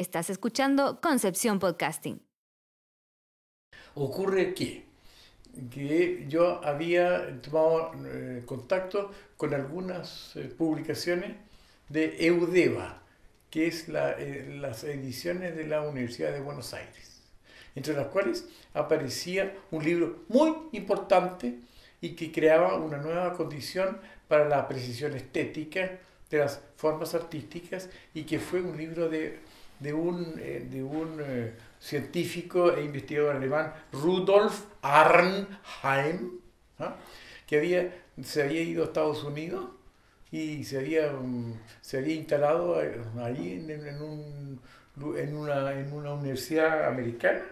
Estás escuchando Concepción Podcasting. Ocurre que, que yo había tomado eh, contacto con algunas eh, publicaciones de Eudeva, que es la, eh, las ediciones de la Universidad de Buenos Aires, entre las cuales aparecía un libro muy importante y que creaba una nueva condición para la precisión estética de las formas artísticas y que fue un libro de, de un, eh, de un eh, científico e investigador alemán, Rudolf Arnheim, ¿ah? que había, se había ido a Estados Unidos y se había, mm, se había instalado eh, ahí en, en, un, en, una, en una universidad americana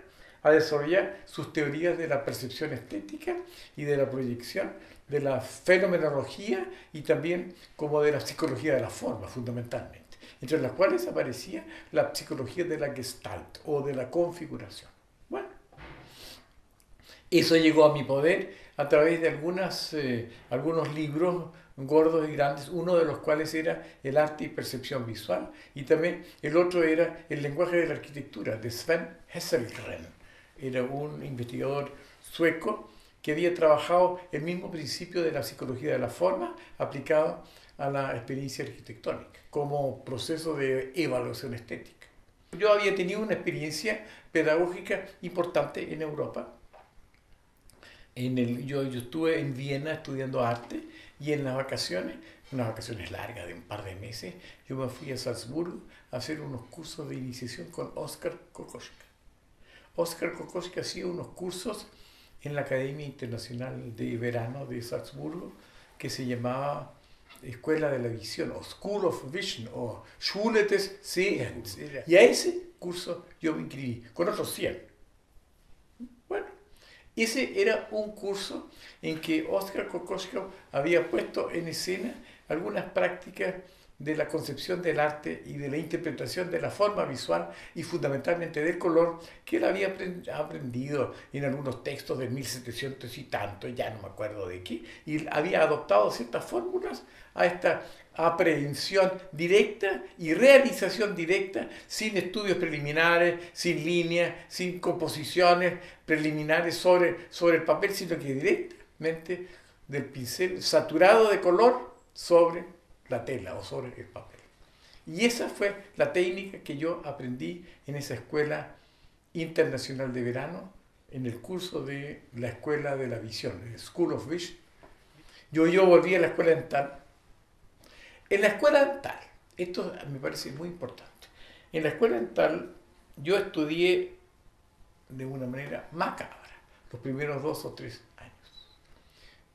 a desarrollar sus teorías de la percepción estética y de la proyección, de la fenomenología y también como de la psicología de la forma, fundamentalmente, entre las cuales aparecía la psicología de la gestalt o de la configuración. Bueno, eso llegó a mi poder a través de algunas, eh, algunos libros gordos y grandes, uno de los cuales era el arte y percepción visual, y también el otro era el lenguaje de la arquitectura, de Sven Hesselgren. Era un investigador sueco que había trabajado el mismo principio de la psicología de la forma aplicado a la experiencia arquitectónica como proceso de evaluación estética. Yo había tenido una experiencia pedagógica importante en Europa. En el, yo, yo estuve en Viena estudiando arte y en las vacaciones, unas vacaciones largas de un par de meses, yo me fui a Salzburgo a hacer unos cursos de iniciación con Oskar Kokoschka. Oskar Kokoschka hacía unos cursos en la Academia Internacional de Verano de Salzburgo que se llamaba Escuela de la Visión o School of Vision o Schule des Sehens. Y a ese curso yo me inscribí con otros 100. Bueno, ese era un curso en que Oskar Kokoschka había puesto en escena algunas prácticas de la concepción del arte y de la interpretación de la forma visual y fundamentalmente del color que él había aprendido en algunos textos de 1700 y tanto, ya no me acuerdo de qué, y había adoptado ciertas fórmulas a esta aprehensión directa y realización directa, sin estudios preliminares, sin líneas, sin composiciones preliminares sobre, sobre el papel, sino que directamente del pincel saturado de color sobre la tela o sobre el papel. Y esa fue la técnica que yo aprendí en esa escuela internacional de verano, en el curso de la Escuela de la Visión, School of Vision. Yo, yo volví a la escuela dental. En la escuela dental, esto me parece muy importante, en la escuela dental yo estudié de una manera macabra los primeros dos o tres años.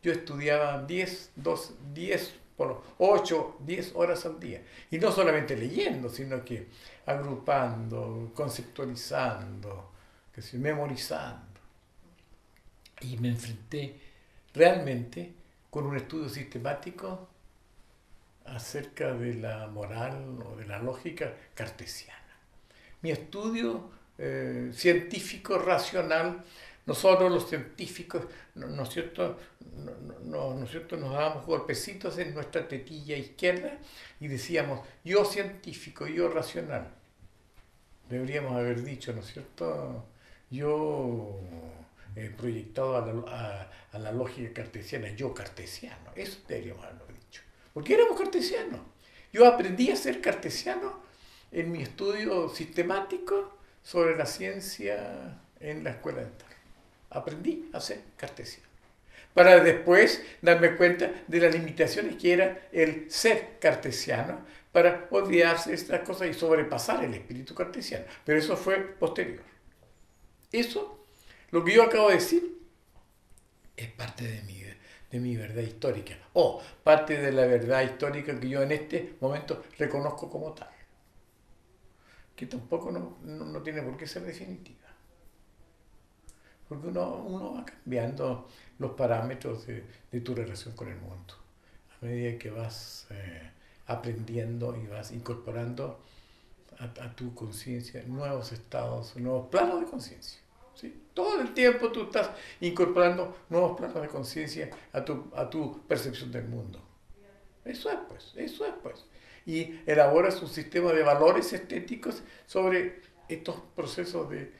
Yo estudiaba 10, 10 por 8, 10 horas al día. Y no solamente leyendo, sino que agrupando, conceptualizando, que si, memorizando. Y me enfrenté realmente con un estudio sistemático acerca de la moral o de la lógica cartesiana. Mi estudio eh, científico racional nosotros los científicos, ¿no, es cierto? No, ¿no, es cierto? Nos dábamos golpecitos en nuestra tetilla izquierda y decíamos, yo científico, yo racional. Deberíamos haber dicho, ¿no es cierto? Yo he proyectado a la, a la lógica cartesiana, yo cartesiano. Eso deberíamos haberlo dicho. Porque éramos cartesianos. Yo aprendí a ser cartesiano en mi estudio sistemático sobre la ciencia en la escuela dental aprendí a ser cartesiano. Para después darme cuenta de las limitaciones que era el ser cartesiano, para olvidarse de estas cosas y sobrepasar el espíritu cartesiano. Pero eso fue posterior. Eso, lo que yo acabo de decir, es parte de mi, de mi verdad histórica, o parte de la verdad histórica que yo en este momento reconozco como tal, que tampoco no, no tiene por qué ser definitiva porque uno, va cambiando los parámetros de, tu relación con el mundo. A medida que vas eh, aprendiendo y vas incorporando a, tu conciencia nuevos estados, nuevos planos de conciencia. ¿sí? Todo el tiempo tú estás incorporando nuevos planos de conciencia a tu, a tu percepción del mundo. Eso es pues, eso es pues. y elaboras un sistema de valores estéticos sobre estos procesos de,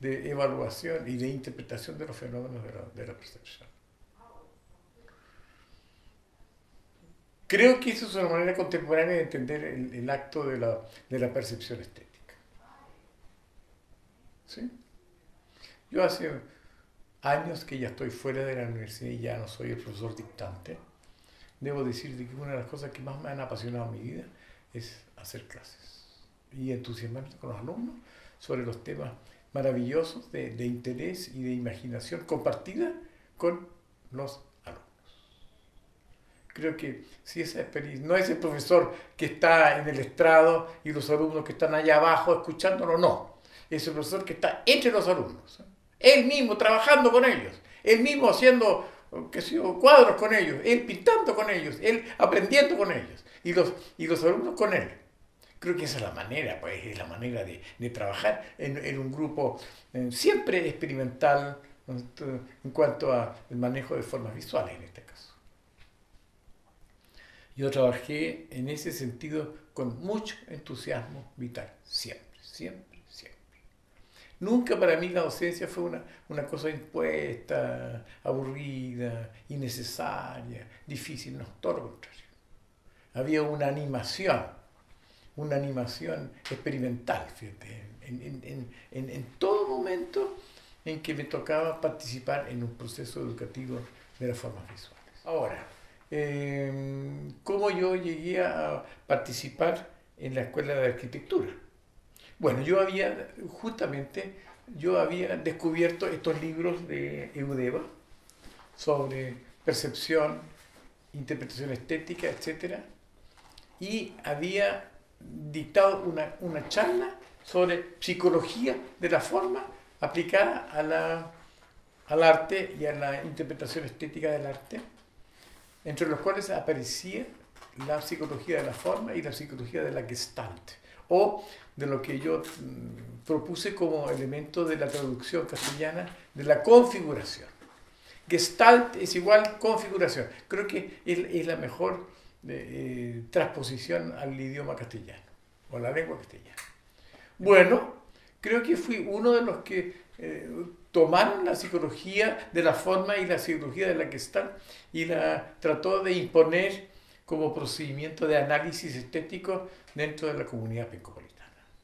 de evaluación y de interpretación de los fenómenos de la, de la percepción. Creo que eso es una manera contemporánea de entender el, el acto de la, de la, percepción estética. ¿Sí? Yo hace años que ya estoy fuera de la universidad y ya no soy el profesor dictante. Debo decir que una de las cosas que más me han apasionado en mi vida es hacer clases y entusiasmarme con los alumnos sobre los temas maravillosos de, interés y de imaginación compartida con los Creo que si esa experiencia, no es el profesor que está en el estrado y los alumnos que están allá abajo escuchándolo, no. Es el profesor que está entre los alumnos. Él mismo trabajando con ellos, él mismo haciendo cuadros con ellos, él pintando con ellos, él aprendiendo con ellos y los, y los alumnos con él. Creo que esa es la manera, pues, es la manera de, de trabajar en, en, un grupo eh, siempre experimental en cuanto al manejo de formas visuales en este caso. Yo trabajé en ese sentido con mucho entusiasmo vital, siempre, siempre, siempre. Nunca para mí la docencia fue una, una cosa impuesta, aburrida, innecesaria, difícil, no, todo lo contrario. Había una animación, una animación experimental, fíjate, en, todo momento en que me tocaba participar en un proceso educativo de las formas visuales. Ahora, eh, cómo yo llegué a participar en la escuela de arquitectura. Bueno, yo había, justamente, yo había descubierto estos libros de Eudeva sobre percepción, interpretación estética, etc. Y había dictado una, una charla sobre psicología de la forma aplicada a la, al arte y a la interpretación estética del arte entre los cuales aparecía la psicología de la forma y la psicología de la gestalt, o de lo que yo mm, propuse como elemento de la traducción castellana de la configuración. Gestalt es igual configuración. Creo que es, la mejor eh, transposición al idioma castellano o a la lengua castellana. Bueno, creo que fui uno de los que eh, tomaron la psicología de la forma y la psicología de la que está y la trató de imponer como procedimiento de análisis estético dentro de la comunidad pencopolitana.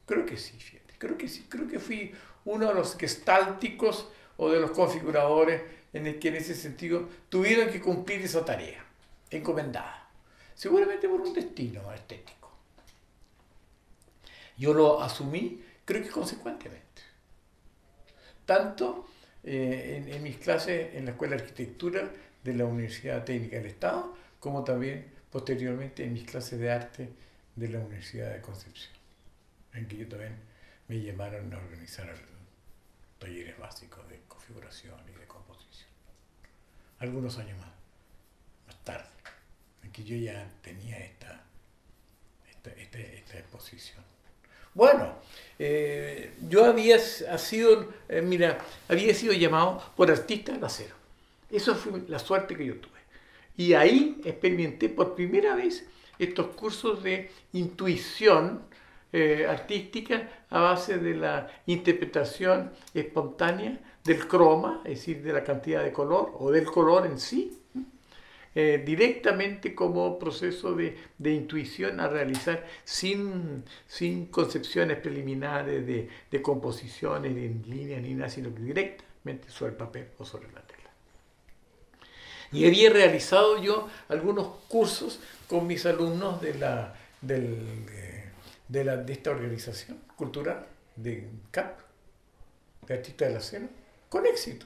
Creo que sí, fíjate, creo que sí, creo que fui uno de los gestálticos o de los configuradores en el que en ese sentido tuvieron que cumplir esa tarea encomendada, seguramente por un destino estético. Yo lo asumí, creo que consecuentemente tanto eh, en, mis clases en la Escuela de Arquitectura de la Universidad Técnica del Estado, como también posteriormente en mis clases de arte de la Universidad de Concepción, en que yo también me llamaron a organizar talleres básicos de configuración y de composición. Algunos años más, más tarde, que yo ya tenía esta, esta, esta, esta exposición. Bueno, eh, yo había sido, eh, mira, había sido llamado por artista de acero. Eso fue la suerte que yo tuve. Y ahí experimenté por primera vez estos cursos de intuición eh, artística a base de la interpretación espontánea del croma, es decir, de la cantidad de color o del color en sí, eh, directamente como proceso de, de, intuición a realizar sin, sin concepciones preliminares de, de composiciones en línea ni nada, sino directamente sobre el papel o sobre la tela. Y había realizado yo algunos cursos con mis alumnos de, la, del, de, la, de esta organización cultural de CAP, de Artistas de la Cena, con éxito.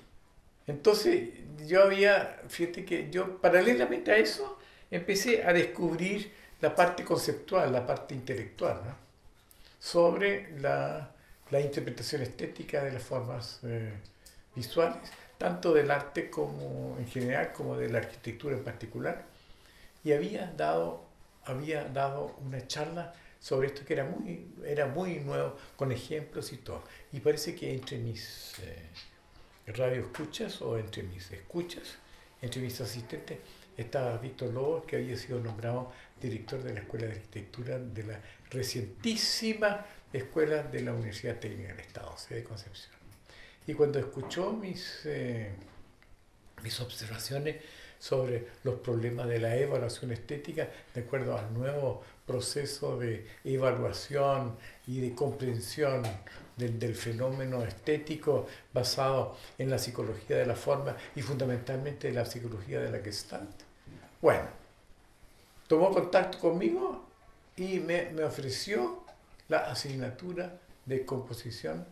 Entonces yo había, fíjate que yo paralelamente a eso empecé a descubrir la parte conceptual, la parte intelectual, ¿no? sobre la, la, interpretación estética de las formas eh, visuales, tanto del arte como en general como de la arquitectura en particular. Y había dado, había dado una charla sobre esto que era muy, era muy nuevo, con ejemplos y todo. Y parece que entre mis... Eh, radio escuchas o entre mis escuchas, entre mis asistentes, estaba Víctor Lobo, que había sido nombrado director de la Escuela de Arquitectura de la recientísima Escuela de la Universidad Técnica del Estado, sede de Concepción. Y cuando escuchó mis, eh, mis observaciones sobre los problemas de la evaluación estética, de acuerdo al nuevo proceso de evaluación y de comprensión del, del, fenómeno estético basado en la psicología de la forma y fundamentalmente la psicología de la Gestalt. Bueno, tomó contacto conmigo y me, me ofreció la asignatura de composición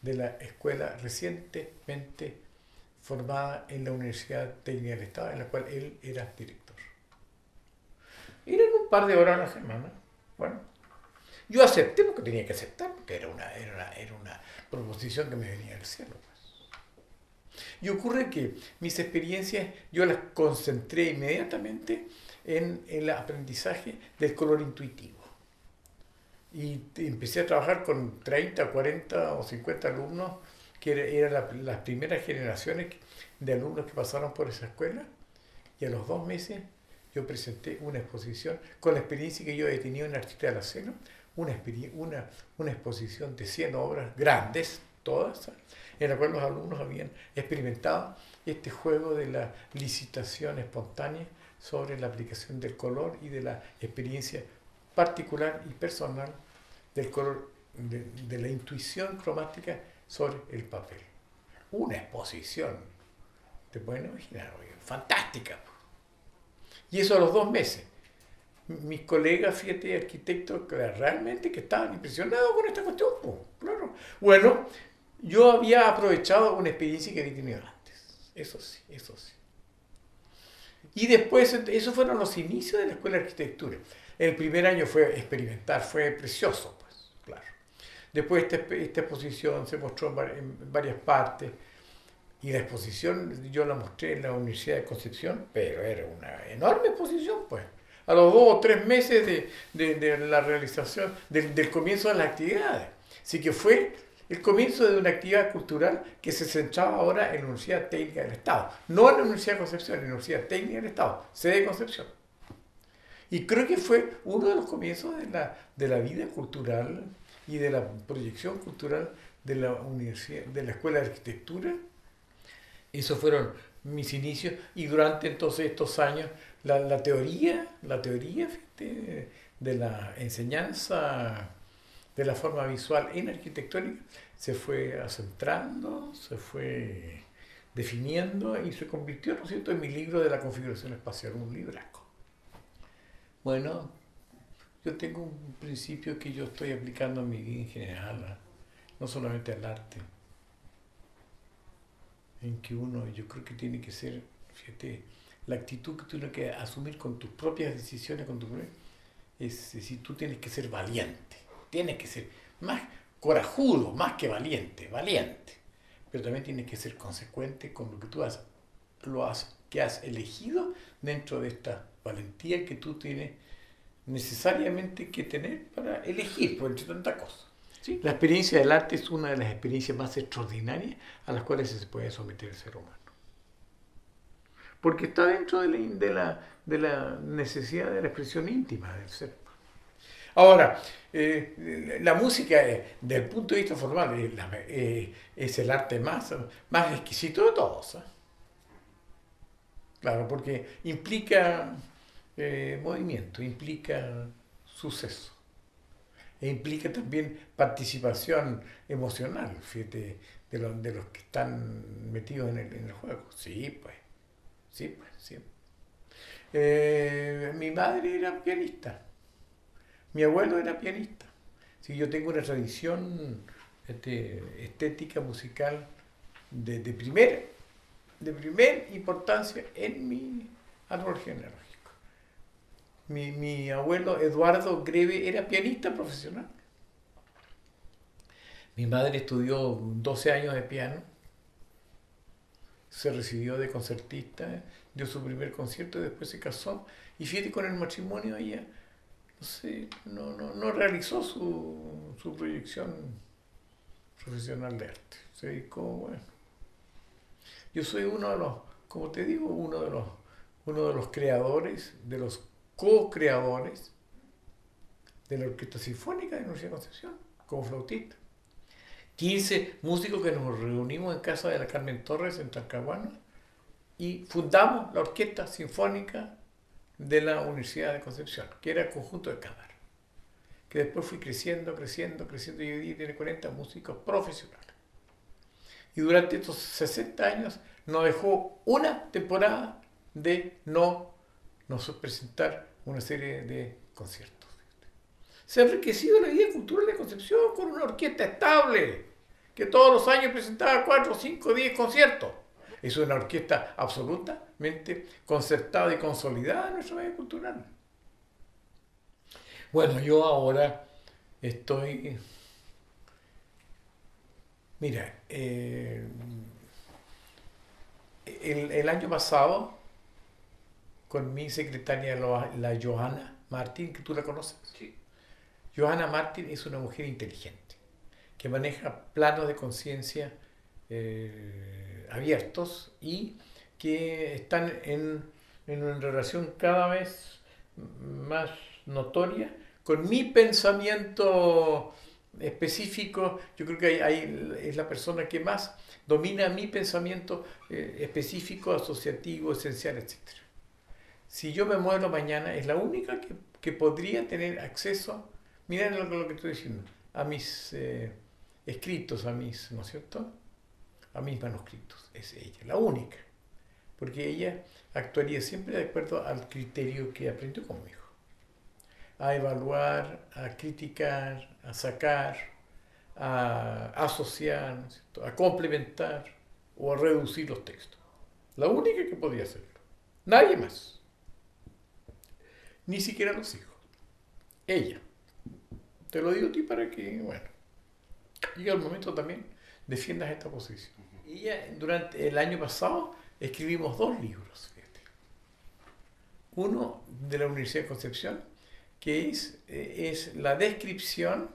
de la escuela recientemente formada en la Universidad Técnica del Estado, en la cual él era director. Eran un par de horas a la semana. Bueno, yo acepté porque tenía que aceptar, porque era una, era una, era una proposición que me venía del cielo. Pues. Y ocurre que mis experiencias yo las concentré inmediatamente en el aprendizaje del color intuitivo. Y empecé a trabajar con 30, 40 o 50 alumnos que eran las primeras generaciones de alumnos que pasaron por esa escuela, y a los dos meses yo presenté una exposición con la experiencia que yo he tenido en Artista de la Cena, una, una, exposición de 100 obras grandes, todas, en la cual los alumnos habían experimentado este juego de la licitación espontánea sobre la aplicación del color y de la experiencia particular y personal del color, de la intuición cromática sobre el papel. Una exposición, te pueden imaginar, fantástica. Y eso a los dos meses. Mis colegas, fíjate, arquitectos, realmente que estaban impresionados con esta cuestión. claro. Bueno, yo había aprovechado una experiencia que había tenido antes. Eso sí, eso sí. Y después, esos fueron los inicios de la Escuela de Arquitectura. El primer año fue experimentar, fue precioso. Después esta, esta exposición se mostró en varias partes y la exposición yo la mostré en la Universidad de Concepción, pero era una enorme exposición, pues. A los dos o tres meses de, de, de la realización, del, del comienzo de las actividades. Así que fue el comienzo de una actividad cultural que se centraba ahora en la Universidad Técnica del Estado. No en la Universidad de Concepción, en la Universidad Técnica del Estado, sede de Concepción. Y creo que fue uno de los comienzos de la, de la vida cultural y de la proyección cultural de la, universidad, de la Escuela de Arquitectura. Esos fueron mis inicios y durante entonces estos años la, la teoría, la teoría de, de la enseñanza de la forma visual en arquitectónica se fue acentrando, se fue definiendo y se convirtió, ¿no es cierto?, en mi libro de la configuración espacial, un libraco. Bueno, yo tengo un principio que yo estoy aplicando a mi vida en general, no solamente al arte, en que uno, yo creo que tiene que ser, fíjate, la actitud que tienes que asumir con tus propias decisiones, con tu es decir, tú tienes que ser valiente, tienes que ser más corajudo, más que valiente, valiente, pero también tienes que ser consecuente con lo que tú has, lo has, que has elegido dentro de esta valentía que tú tienes necesariamente que tener para elegir por entre tantas cosas. ¿sí? La experiencia del arte es una de las experiencias más extraordinarias a las cuales se puede someter el ser humano. Porque está dentro de la, de la, de la necesidad de la expresión íntima del ser. Ahora, eh, la música, eh, desde el punto de vista formal, eh, es el arte más, más exquisito de todos. Claro, porque implica eh, movimiento, implica suceso. E implica también participación emocional, fíjate, de, los, que están metidos en el, en el juego. Sí, pues, sí, pues, sí. Eh, mi madre era pianista, mi abuelo era pianista. Sí, yo tengo una tradición este, estética musical de, de, primer, de primer importancia en mi árbol genealógico. Mi, mi abuelo Eduardo Greve era pianista profesional. Mi madre estudió 12 años de piano, se recibió de concertista, dio su primer concierto y después se casó. Y fíjate, con el matrimonio ella no, sé, no, no, no realizó su, su, proyección profesional de arte. Se dedicó, bueno. Yo soy uno de los, como te digo, uno de los, uno de los creadores de los co-creadores de la Orquesta Sinfónica de la Universidad de Concepción, como flautista. 15 músicos que nos reunimos en casa de la Carmen Torres en Talcahuano y fundamos la Orquesta Sinfónica de la Universidad de Concepción, que era el conjunto de cámara, que después fui creciendo, creciendo, creciendo y hoy día tiene 40 músicos profesionales. Y durante estos 60 años nos dejó una temporada de no nos presentar una serie de conciertos. Se ha enriquecido la vida cultural de Concepción con una orquesta estable, que todos los años presentaba 4, 5, 10 conciertos. Es una orquesta absolutamente concertada y consolidada en nuestra vida cultural. Bueno, yo ahora estoy... Mira, eh, el, el año pasado con mi secretaria, la Johanna Martín, que tú la conoces. Sí. Johanna Martín es una mujer inteligente, que maneja planos de conciencia eh, abiertos y que están en, en, una relación cada vez más notoria con mi pensamiento específico. Yo creo que ahí es la persona que más domina mi pensamiento eh, específico, asociativo, esencial, etc si yo me muero mañana, es la única que, que podría tener acceso, miren lo, lo, que estoy diciendo, a mis eh, escritos, a mis, ¿no es cierto? A mis manuscritos. Es ella, la única. Porque ella actuaría siempre de acuerdo al criterio que aprendió conmigo. A evaluar, a criticar, a sacar, a asociar, a complementar o a reducir los textos. La única que podía hacerlo. Nadie más ni siquiera los hijos. Ella. Te lo digo a ti para que, bueno, llegue el momento también defiendas esta posición. Y ella, durante el año pasado, escribimos dos libros. Fíjate. Uno de la Universidad de Concepción, que es, eh, es la descripción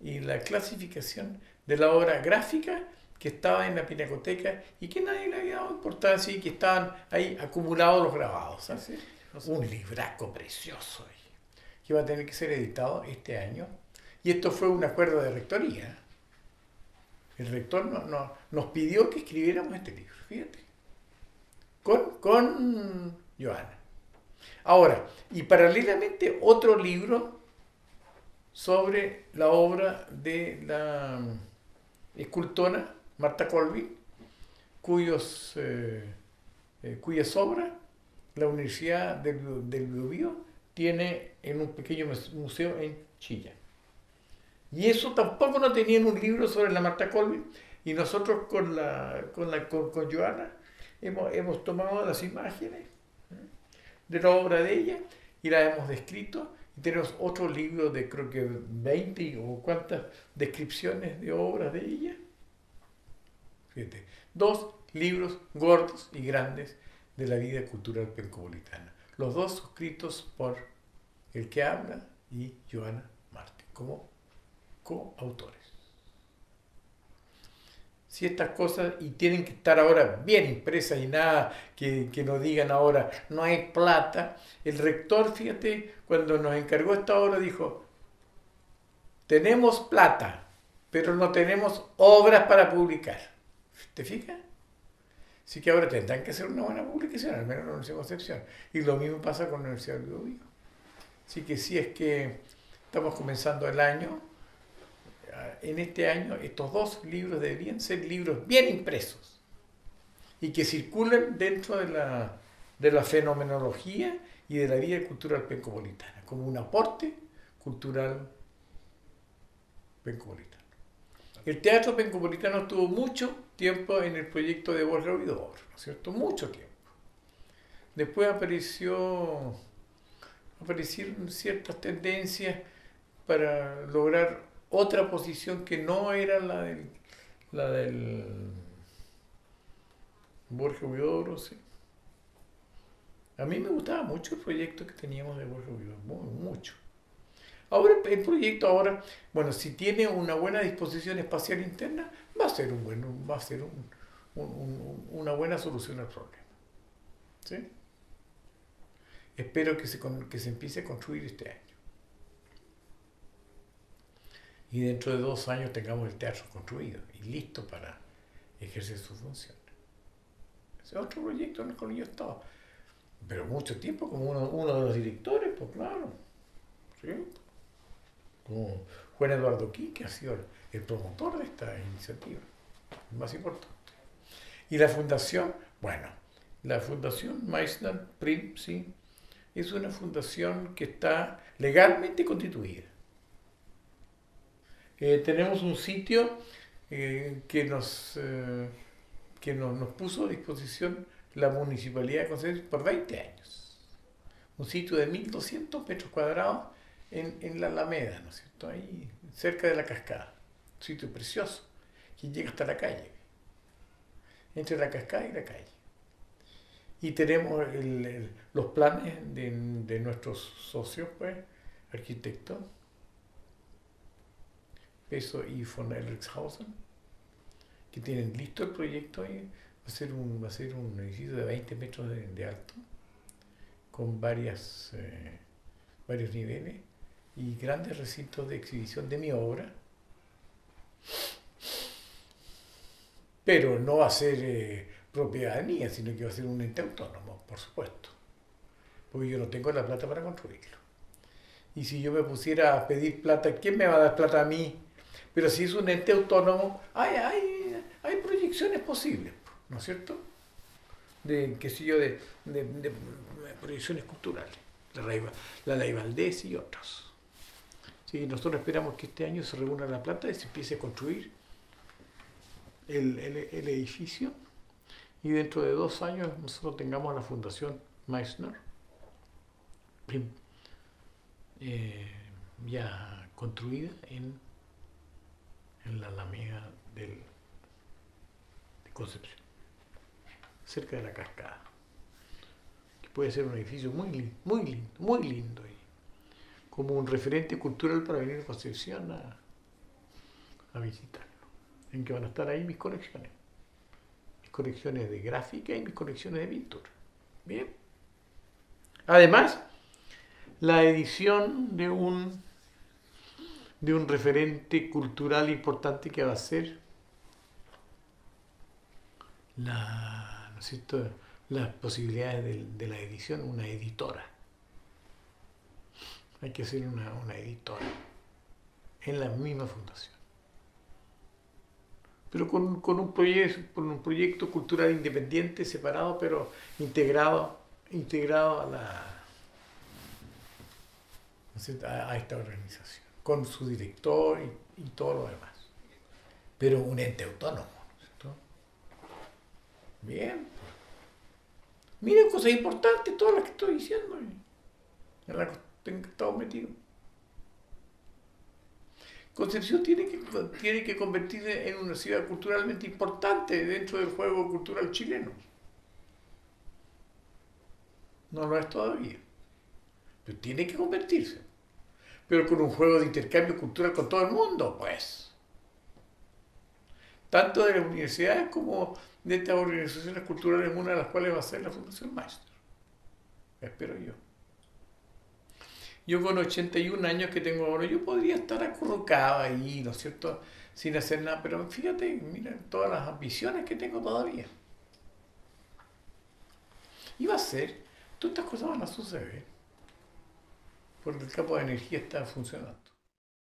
y la clasificación de la obra gráfica que estaba en la pinacoteca y que nadie le había dado importancia y que estaban ahí acumulados los grabados. ¿sabes? Un libraco precioso que iba a tener que ser editado este año. Y esto fue un acuerdo de rectoría. El rector no, nos pidió que escribiéramos este libro, fíjate. Con, con Joana. Ahora, y paralelamente otro libro sobre la obra de la escultora Marta Colby, cuyos, eh, eh, cuyas obras la Universidad del, del Biobío tiene en un pequeño museo en Chilla. Y eso tampoco no tenía en un libro sobre la Marta Colvin. Y nosotros con, la, con, la, con, Joana hemos, hemos, tomado las imágenes ¿eh? de la obra de ella y la hemos descrito. Y tenemos otro libro de creo que 20 o cuántas descripciones de obras de ella. Fíjate, dos libros gordos y grandes de la vida cultural pencopolitana. Los dos suscritos por el que habla y Joana Martín como coautores. Si estas cosas, y tienen que estar ahora bien impresas y nada que, que nos digan ahora, no hay plata. El rector, fíjate, cuando nos encargó esta obra dijo, tenemos plata, pero no tenemos obras para publicar. ¿Te fijas? Así que ahora tendrán que hacer una buena publicación, al menos en la Universidad de Concepción. Y lo mismo pasa con la Universidad de Biobío. Así que si es que estamos comenzando el año, en este año estos dos libros deberían ser libros bien impresos y que circulen dentro de la, de la fenomenología y de la vida cultural pencopolitana, como un aporte cultural pencopolitano. El teatro pencopolitano estuvo mucho tiempo en el proyecto de Borja Huidobro, ¿no es cierto? Mucho tiempo. Después apareció, aparecieron ciertas tendencias para lograr otra posición que no era la del, la del Borja Huidobro, sí. A mí me gustaba mucho el proyecto que teníamos de Borja Huidobro, mucho. Ahora el proyecto ahora, bueno, si tiene una buena disposición espacial interna, va a ser un buen, va a ser un, una buena solución al problema. ¿Sí? espero que se, que se empiece a construir este año. Y dentro de dos años tengamos el teatro construido y listo para ejercer su función. Ese es otro proyecto en el cual yo he estado. Pero mucho tiempo como uno, uno de los directores, pues claro. ¿sí? Como Juan Eduardo Quique ha sido el promotor de esta iniciativa, el más importante. Y la fundación, bueno, la fundación Meissner Prim, sí, es una fundación que está legalmente constituida. Eh, tenemos un sitio eh, que, nos, eh, que nos, nos, puso a disposición la Municipalidad de Concepción por 20 años. Un sitio de 1.200 metros cuadrados en, en, la Alameda, ¿no es cierto? Ahí, cerca de la cascada. Un sitio precioso que llega hasta la calle. Entre la cascada y la calle. Y tenemos los planes de, de, nuestros socios, pues, arquitectos, Peso y von Erlexhausen, que tienen listo el proyecto ahí. Va a ser un, va a ser un edificio de 20 metros de, de alto, con varias, eh, varios niveles y grandes recintos de exhibición de mi obra. Pero no va a ser eh, propiedad mía, sino que va a ser un ente autónomo, por supuesto. Porque yo no tengo la plata para construirlo. Y si yo me pusiera a pedir plata, ¿quién me va a dar plata a mí? Pero si es un ente autónomo, hay, hay, hay proyecciones posibles, ¿no es cierto? De, qué sé yo, de, de, de proyecciones culturales. La, la Ley Valdés y otros. Sí, nosotros esperamos que este año se reúna la plata y se empiece a construir el, edificio y dentro de dos años nosotros tengamos la Fundación Meissner. Eh, ya construida en, la Alameda del, de Concepción, cerca de la cascada, que puede ser un edificio muy muy lindo, muy lindo, como un referente cultural para venir a Concepción a, visitarlo, en que van a estar ahí mis colecciones conexiones de gráfica y mis conexiones de pintura. Bien. Además, la edición de un, de un referente cultural importante que va a ser la, ¿no es cierto? las posibilidades de, de, la edición, una editora. Hay que ser una, una editora en la misma fundación pero con, un proyecto, con un proyecto cultural independiente, separado, pero integrado, integrado a, la, esta organización, con su director y, todo lo demás. Pero un ente autónomo, ¿cierto? Bien. Miren cosas importantes, todas las que estoy diciendo, en las que he estado metido. Concepción tiene que, tiene que convertirse en una ciudad culturalmente importante dentro del juego cultural chileno. No lo es todavía. Pero tiene que convertirse. Pero con un juego de intercambio cultural con todo el mundo, pues. Tanto de las universidades como de estas organizaciones culturales, una de las cuales va a ser la Fundación Maestro. Espero yo. Yo con 81 años que tengo ahora, yo podría estar acurrucado ahí, ¿no es cierto? Sin hacer nada, pero fíjate, mira todas las ambiciones que tengo todavía. Y va a ser, todas estas cosas van a suceder, porque el campo de energía está funcionando.